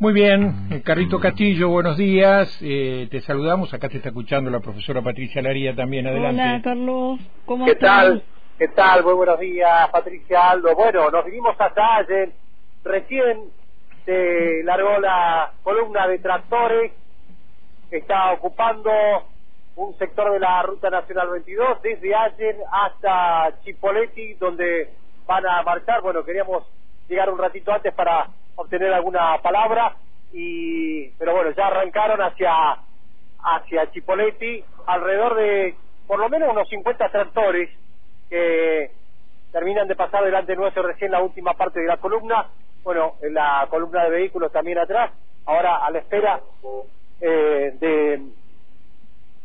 Muy bien, eh, Carrito Castillo, buenos días. Eh, te saludamos. Acá te está escuchando la profesora Patricia Laría también. Adelante. Hola, Carlos. ¿Cómo ¿Qué estás? tal? ¿Qué tal? Muy buenos días, Patricia Aldo. Bueno, nos vinimos hasta ayer. Recién se largó la columna de tractores que está ocupando un sector de la Ruta Nacional 22, desde ayer hasta Chipoleti, donde van a marchar. Bueno, queríamos llegar un ratito antes para obtener alguna palabra, y pero bueno, ya arrancaron hacia, hacia Chipoleti, alrededor de por lo menos unos 50 tractores que terminan de pasar delante nuestro recién la última parte de la columna, bueno, en la columna de vehículos también atrás, ahora a la espera eh, de,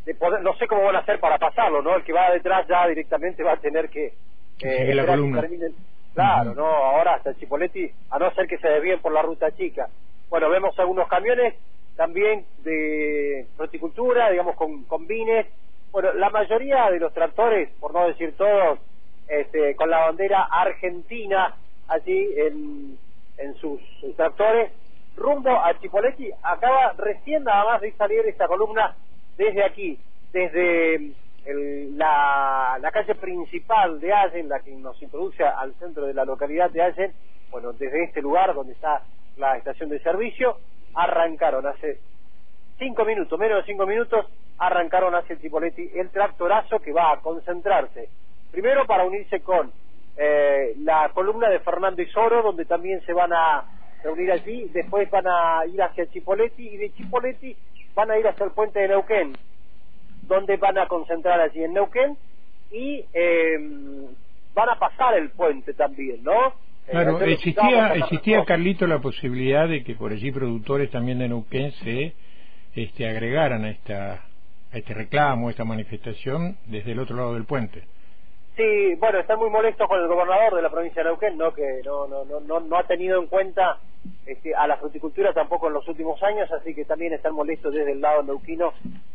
de poder, no sé cómo van a hacer para pasarlo, ¿no? El que va detrás ya directamente va a tener que... Que sigue la columna. Claro. ¿no? Ahora hasta Chipoletti, a no ser que se desvíen por la ruta chica. Bueno, vemos algunos camiones también de horticultura, digamos, con, con vines. Bueno, la mayoría de los tractores, por no decir todos, este, con la bandera argentina allí en, en sus, sus tractores, rumbo a Chipoletti. Acaba recién nada más de salir esta columna desde aquí, desde el- la, la calle principal de Allen, la que nos introduce al centro de la localidad de Allen, bueno, desde este lugar donde está la estación de servicio, arrancaron hace cinco minutos, menos de cinco minutos, arrancaron hacia Chipoletti el tractorazo que va a concentrarse. Primero para unirse con eh, la columna de Fernando Isoro, donde también se van a reunir allí, después van a ir hacia Chipoletti y de Chipoletti van a ir hacia el puente de Neuquén, donde van a concentrar allí en Neuquén y eh, van a pasar el puente también, ¿no? Eh, Claro, existía, existía. Carlito la posibilidad de que por allí productores también de Neuquén se este, agregaran a, esta, a este reclamo, a esta manifestación desde el otro lado del puente. Sí, bueno, están muy molestos con el gobernador de la provincia de Neuquén, ¿no? Que no, no, no, no, no ha tenido en cuenta este, a la fruticultura tampoco en los últimos años, así que también están molestos desde el lado neuquino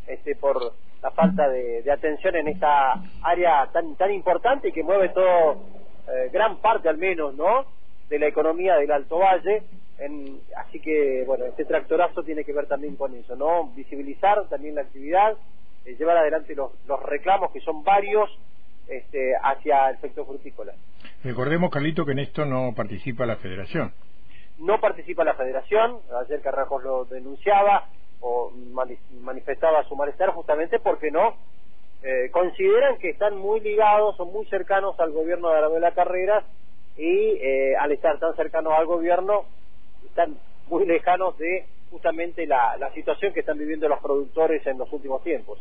este, por la falta de, de atención en esta área tan tan importante y que mueve todo, eh, gran parte al menos, ¿no? De la economía del Alto Valle. En, así que, bueno, este tractorazo tiene que ver también con eso, ¿no? Visibilizar también la actividad, eh, llevar adelante los, los reclamos, que son varios, este, hacia el sector frutícola. Recordemos, Carlito, que en esto no participa la federación. No participa la federación, ayer Carrajos lo denunciaba o mani- manifestaba su malestar justamente porque no eh, consideran que están muy ligados o muy cercanos al gobierno de Arabela Carreras y eh, al estar tan cercanos al gobierno están muy lejanos de justamente la, la situación que están viviendo los productores en los últimos tiempos.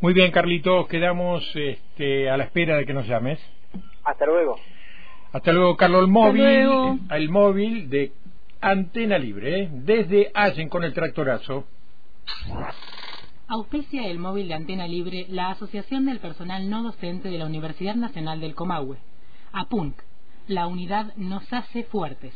Muy bien, Carlitos, quedamos este, a la espera de que nos llames. Hasta luego. Hasta luego, Carlos, el móvil, luego. el móvil de Antena Libre, ¿eh? desde Allen con el tractorazo. Auspicia el móvil de Antena Libre la Asociación del Personal No Docente de la Universidad Nacional del Comahue. APUNC. La unidad nos hace fuertes.